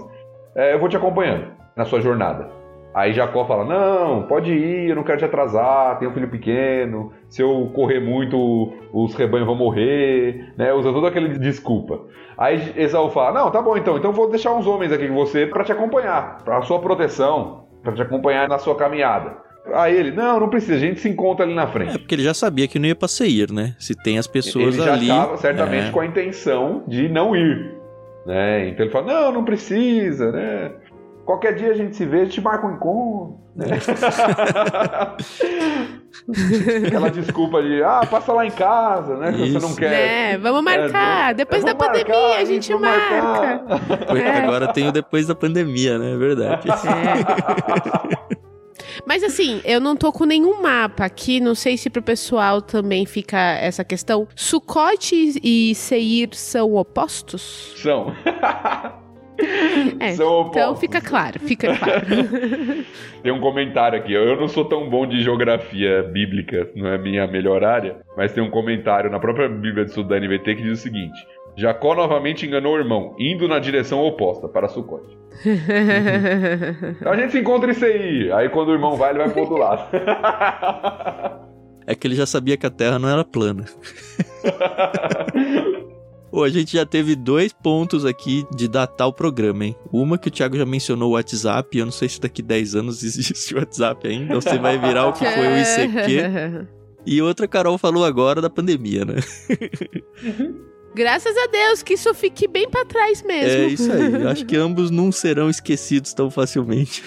é, eu vou te acompanhando na sua jornada. Aí Jacó fala: Não, pode ir, eu não quero te atrasar, tenho um filho pequeno, se eu correr muito, os rebanhos vão morrer, né? Usa toda aquela desculpa. Aí Esaú fala: Não, tá bom então, então vou deixar uns homens aqui com você para te acompanhar, para sua proteção, para te acompanhar na sua caminhada. Aí ele, não, não precisa, a gente se encontra ali na frente. É porque ele já sabia que não ia pra ir, né? Se tem as pessoas ele já ali. estava certamente é. com a intenção de não ir. Né? Então ele fala, não, não precisa, né? Qualquer dia a gente se vê, a gente marca um encontro. Né? Aquela desculpa de, ah, passa lá em casa, né? Se você não quer. É, vamos marcar. É, depois da pandemia marcar, a gente marca. É. Agora tem o depois da pandemia, né? É verdade. É. Mas assim, eu não tô com nenhum mapa aqui, não sei se pro pessoal também fica essa questão. Sucote e Seir são opostos? São. É, então fica claro, fica claro. tem um comentário aqui. Eu não sou tão bom de geografia bíblica, não é minha melhor área, mas tem um comentário na própria Bíblia de Estudo da NVT que diz o seguinte: Jacó novamente enganou o irmão, indo na direção oposta, para Sucote. então a gente se encontra isso aí. Aí quando o irmão vai, ele vai pro outro lado. é que ele já sabia que a Terra não era plana. Pô, a gente já teve dois pontos aqui de datar o programa, hein? Uma que o Thiago já mencionou o WhatsApp, eu não sei se daqui 10 anos existe o WhatsApp ainda, ou você vai virar o que foi o ICQ. E outra Carol falou agora da pandemia, né? Graças a Deus que isso fique bem para trás mesmo. É isso aí. Acho que ambos não serão esquecidos tão facilmente.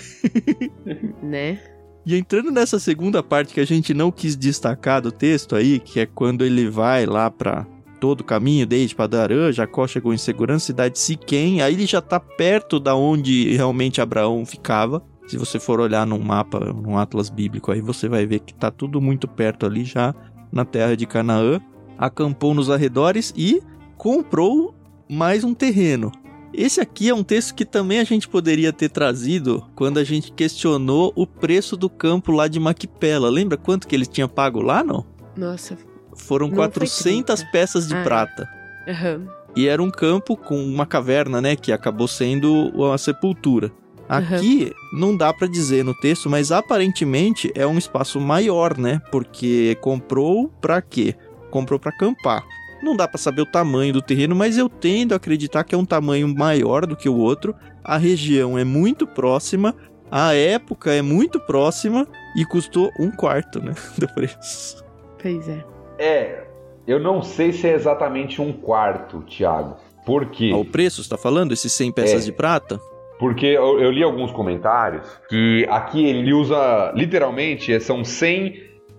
né? E entrando nessa segunda parte que a gente não quis destacar do texto aí, que é quando ele vai lá para todo o caminho, desde Padarã, Jacó chegou em segurança, cidade de Siquém, aí ele já tá perto da onde realmente Abraão ficava. Se você for olhar num mapa, num atlas bíblico aí, você vai ver que tá tudo muito perto ali já na terra de Canaã. Acampou nos arredores e comprou mais um terreno. Esse aqui é um texto que também a gente poderia ter trazido quando a gente questionou o preço do campo lá de Maquipela. Lembra quanto que ele tinha pago lá, não? Nossa. Foram não 400 peças de ah, prata. Uhum. E era um campo com uma caverna, né, que acabou sendo a sepultura. Aqui uhum. não dá para dizer no texto, mas aparentemente é um espaço maior, né? Porque comprou para quê? Comprou para acampar. Não dá para saber o tamanho do terreno, mas eu tendo a acreditar que é um tamanho maior do que o outro. A região é muito próxima, a época é muito próxima e custou um quarto, né, do preço. Pois é. É, eu não sei se é exatamente um quarto, Thiago. Por quê? Ah, o preço, está falando? Esses 100 peças é. de prata? Porque eu, eu, li alguns comentários que aqui ele usa literalmente são 100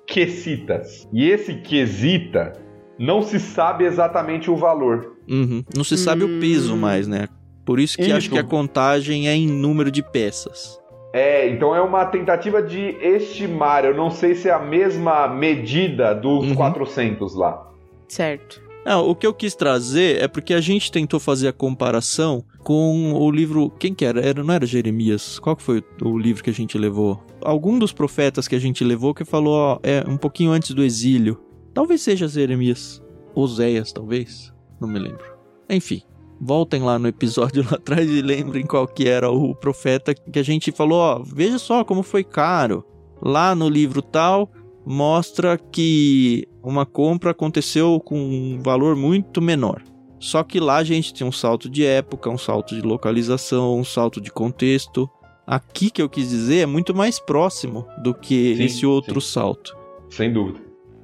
quesitas. E esse quesita não se sabe exatamente o valor. Uhum. Não se sabe hum... o peso mais, né? Por isso que isso. acho que a contagem é em número de peças. É, então é uma tentativa de estimar. Eu não sei se é a mesma medida dos uhum. 400 lá. Certo. Não, o que eu quis trazer é porque a gente tentou fazer a comparação com o livro. Quem que era? era não era Jeremias? Qual que foi o livro que a gente levou? Algum dos profetas que a gente levou que falou, ó, é um pouquinho antes do exílio. Talvez seja Jeremias. Oséias, talvez. Não me lembro. Enfim, voltem lá no episódio lá atrás e lembrem qual que era o profeta que a gente falou, ó, veja só como foi caro. Lá no livro tal, mostra que uma compra aconteceu com um valor muito menor. Só que lá a gente tem um salto de época, um salto de localização, um salto de contexto. aqui que eu quis dizer é muito mais próximo do que Sim, esse outro sim. salto. Sem dúvida.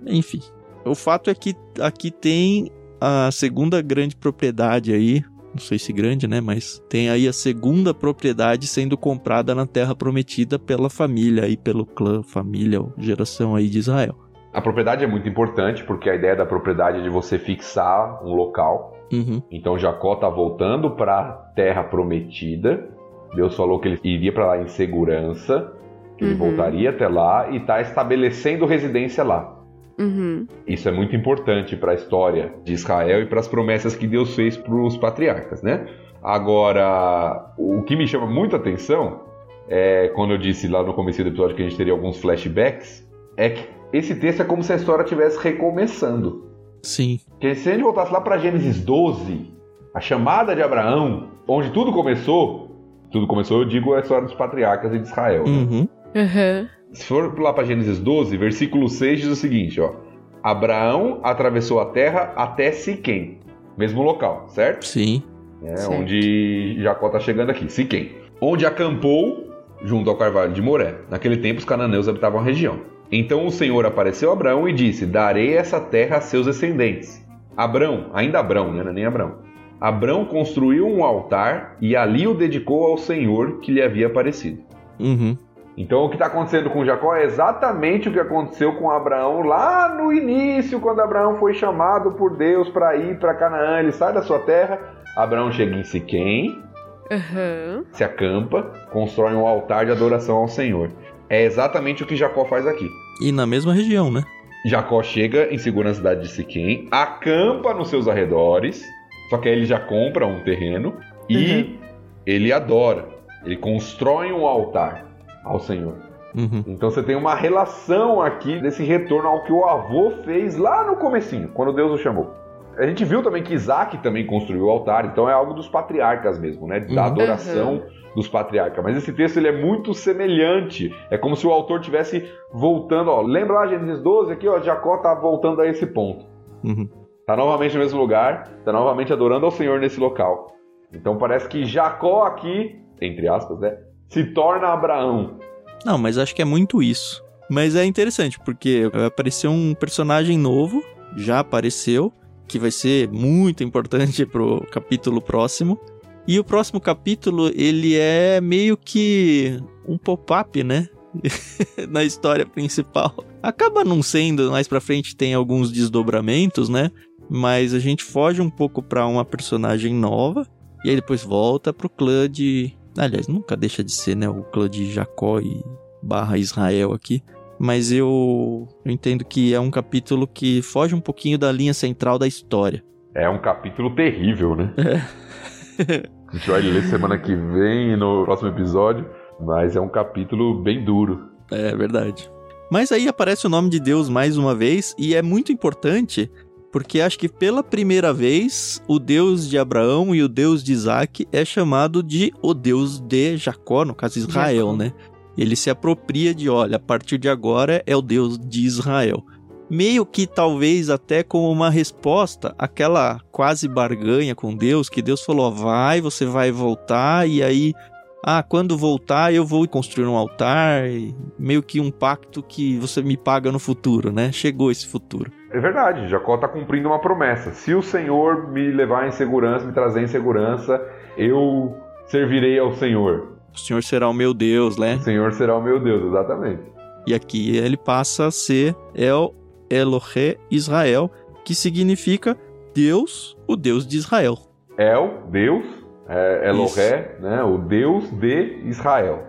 Enfim, o fato é que aqui tem a segunda grande propriedade aí, não sei se grande, né, mas tem aí a segunda propriedade sendo comprada na Terra Prometida pela família aí, pelo clã, família ou geração aí de Israel. A propriedade é muito importante porque a ideia da propriedade é de você fixar um local. Uhum, Então Jacó está voltando para a terra prometida. Deus falou que ele iria para lá em segurança, que ele Uhum. voltaria até lá e está estabelecendo residência lá. Uhum. Isso é muito importante para a história de Israel e para as promessas que Deus fez para os patriarcas, né? Agora, o que me chama muita atenção é quando eu disse lá no começo do episódio que a gente teria alguns flashbacks, é que esse texto é como se a história estivesse recomeçando. sim, Porque se a gente voltasse lá para Gênesis 12, a chamada de Abraão, onde tudo começou, tudo começou, eu digo, a história dos patriarcas e de Israel. né? uhum, Uhum. Se for lá para Gênesis 12, versículo 6 diz o seguinte, ó. Abraão atravessou a terra até Siquém, mesmo local, certo? sim, É, Certo. onde Jacó está chegando aqui, Siquém. Onde acampou junto ao carvalho de Moré. Naquele tempo os cananeus habitavam a região. Então o Senhor apareceu a Abraão e disse: Darei essa terra a seus descendentes. Abrão, ainda Abrão, né? não é nem Abrão. Abrão construiu um altar e ali o dedicou ao Senhor que lhe havia aparecido. uhum, Então o que está acontecendo com Jacó é exatamente o que aconteceu com Abraão lá no início, quando Abraão foi chamado por Deus para ir para Canaã. Ele sai da sua terra, Abraão chega em Siquém, Uhum. se acampa, constrói um altar de adoração ao Senhor. É exatamente o que Jacó faz aqui. e na mesma região, né? Jacó chega em segura na cidade de Siquém, acampa nos seus arredores, só que aí ele já compra um terreno e ele adora. Ele constrói um altar ao Senhor. Uhum, Então você tem uma relação aqui desse retorno ao que o avô fez lá no comecinho, quando Deus o chamou. A gente viu também que Isaac também construiu o altar, então é algo dos patriarcas mesmo, né? Da Uhum. adoração dos patriarcas. Mas esse texto ele é muito semelhante. É como se o autor tivesse voltando, ó. Lembra lá Gênesis 12 aqui, ó, Jacó tá voltando a esse ponto. uhum. Tá novamente no mesmo lugar, tá novamente adorando ao Senhor nesse local. Então parece que Jacó aqui, entre aspas, né, se torna Abraão. Não, mas acho que é muito isso. Mas é interessante, porque vai aparecer um personagem novo, já apareceu, que vai ser muito importante pro capítulo próximo. E o próximo capítulo, ele é meio que um pop-up, né? Na história principal. Acaba não sendo, mais pra frente tem alguns desdobramentos, né? Mas a gente foge um pouco pra uma personagem nova. E aí depois volta pro clã de. Aliás, nunca deixa de ser, né? O clã de Jacó e barra Israel aqui. Mas eu, eu entendo que é um capítulo que foge um pouquinho da linha central da história. É um capítulo terrível, né? A gente vai ler semana que vem no próximo episódio, mas é um capítulo bem duro. É verdade. Mas aí aparece o nome de Deus mais uma vez e é muito importante porque acho que pela primeira vez o Deus de Abraão e o Deus de Isaac é chamado de o Deus de Jacó, no caso Israel, Jacó. né? Ele se apropria de, olha, a partir de agora é o Deus de Israel. Meio que talvez até como uma resposta àquela quase barganha com Deus, que Deus falou: vai, você vai voltar, e aí ah, quando voltar eu vou construir um altar, meio que um pacto que você me paga no futuro, né? Chegou esse futuro. É verdade, Jacó está cumprindo uma promessa. Se o Senhor me levar em segurança, me trazer em segurança, eu servirei ao Senhor. O Senhor será o meu Deus, né? O Senhor será o meu Deus, exatamente. E aqui ele passa a ser El Elohe Israel, que significa Deus, o Deus de Israel. El, Deus, é, Elohé, né, o Deus de Israel.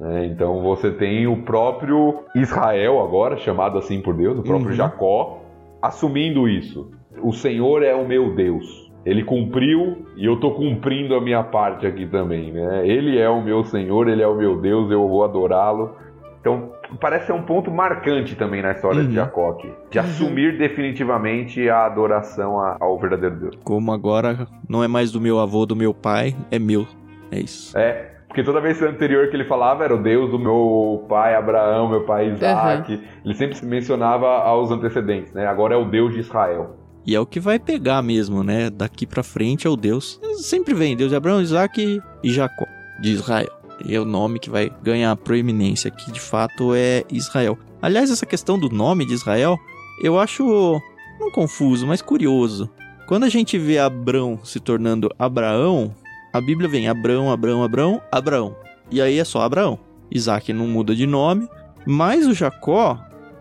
né? então você tem o próprio Israel agora, chamado assim por Deus, o próprio Uhum. Jacó, assumindo isso. O Senhor é o meu Deus. Ele cumpriu e eu estou cumprindo a minha parte aqui também. Né? Ele é o meu Senhor, ele é o meu Deus, eu vou adorá-lo. Então, parece ser um ponto marcante também na história Uhum. de Jacó aqui. De Uhum. assumir definitivamente a adoração ao verdadeiro Deus. Como agora não é mais do meu avô, do meu pai, é meu. É isso. É, porque toda vez anterior que ele falava era o Deus do meu pai Abraão, meu pai Isaac. Ele sempre mencionava aos antecedentes, né? Agora é o Deus de Israel. E é o que vai pegar mesmo, né? Daqui pra frente é o Deus. Sempre vem Deus de Abraão, Isaac e Jacó, de Israel. E é o nome que vai ganhar proeminência aqui, de fato, é Israel. Aliás, essa questão do nome de Israel, eu acho não confuso, mas curioso. Quando a gente vê Abrão se tornando Abraão, a Bíblia vem Abrão, Abrão, Abrão, Abraão. E aí é só Abraão. Isaac não muda de nome, mas o Jacó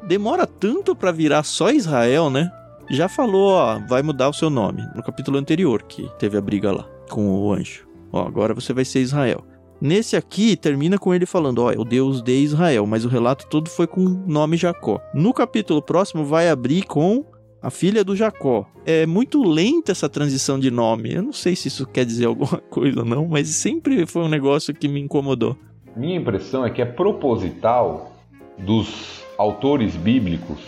demora tanto para virar só Israel, né? Já falou, ó, vai mudar o seu nome no capítulo anterior que teve a briga lá com o anjo. Ó, agora você vai ser Israel. Nesse aqui termina com ele falando, ó, é o Deus de Israel, mas o relato todo foi com o nome Jacó. No capítulo próximo vai abrir com a filha do Jacó. É muito lenta essa transição de nome. Eu não sei se isso quer dizer alguma coisa ou não, mas sempre foi um negócio que me incomodou. Minha impressão é que é proposital dos autores bíblicos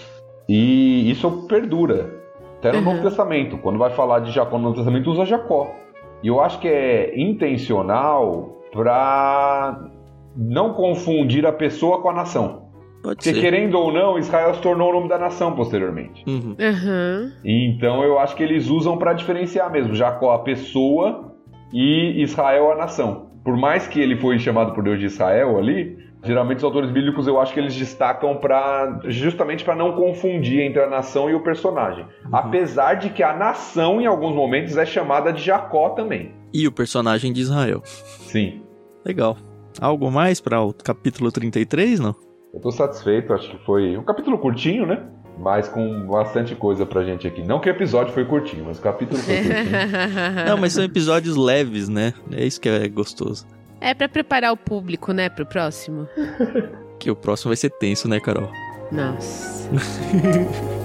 e isso perdura. Até no uhum. Novo Testamento, quando vai falar de Jacó no Novo Testamento, usa Jacó. E eu acho que é intencional para não confundir a pessoa com a nação. Pode Porque, ser. querendo ou não, Israel se tornou o nome da nação posteriormente. Uhum. Uhum. Então eu acho que eles usam para diferenciar mesmo Jacó a pessoa e Israel a nação. Por mais que ele foi chamado por Deus de Israel ali, geralmente os autores bíblicos eu acho que eles destacam para justamente para não confundir entre a nação e o personagem. Uhum. Apesar de que a nação em alguns momentos é chamada de Jacó também. E o personagem de Israel. Sim. Legal. Algo mais para o capítulo 33, não? Eu tô satisfeito, acho que foi um capítulo curtinho, né? Mas com bastante coisa pra gente aqui. Não que o episódio foi curtinho, mas o capítulo foi curtinho. Não, mas são episódios leves, né? É isso que é gostoso. É para preparar o público, né, pro próximo. que o próximo vai ser tenso, né, Carol? Nossa.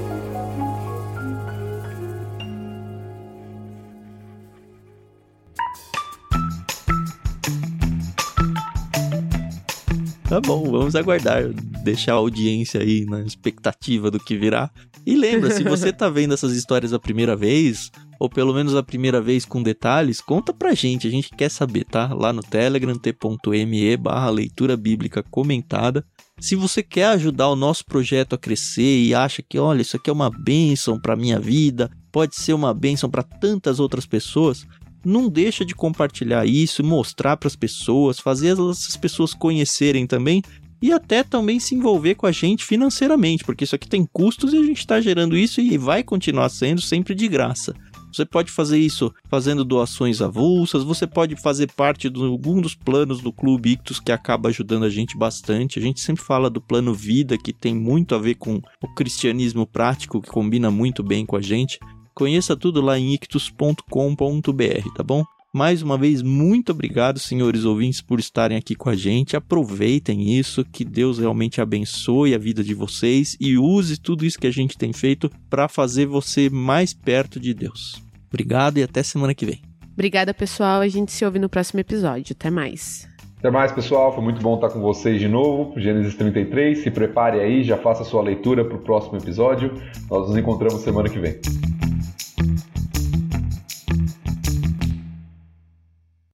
Tá bom, vamos aguardar, deixar a audiência aí na expectativa do que virá. E lembra, se você tá vendo essas histórias a primeira vez, ou pelo menos a primeira vez com detalhes, conta pra gente, a gente quer saber, tá? Lá no Telegram, t.me barra leitura bíblica comentada. Se você quer ajudar o nosso projeto a crescer e acha que, olha, isso aqui é uma bênção para minha vida, pode ser uma bênção para tantas outras pessoas, não deixa de compartilhar isso, mostrar para as pessoas, fazer essas pessoas conhecerem também e até também se envolver com a gente financeiramente, porque isso aqui tem custos e a gente está gerando isso e vai continuar sendo sempre de graça. Você pode fazer isso fazendo doações avulsas, você pode fazer parte de algum dos planos do Clube Ictus que acaba ajudando a gente bastante. A gente sempre fala do plano vida que tem muito a ver com o cristianismo prático que combina muito bem com a gente. Conheça tudo lá em ictus.com.br, tá bom? Mais uma vez, muito obrigado, senhores ouvintes, por estarem aqui com a gente. Aproveitem isso, que Deus realmente abençoe a vida de vocês e use tudo isso que a gente tem feito para fazer você mais perto de Deus. Obrigado e até semana que vem. Obrigada, pessoal. A gente se ouve no próximo episódio. Até mais. Até mais, pessoal. Foi muito bom estar com vocês de novo. Gênesis 33. Se prepare aí, já faça a sua leitura para o próximo episódio. Nós nos encontramos semana que vem.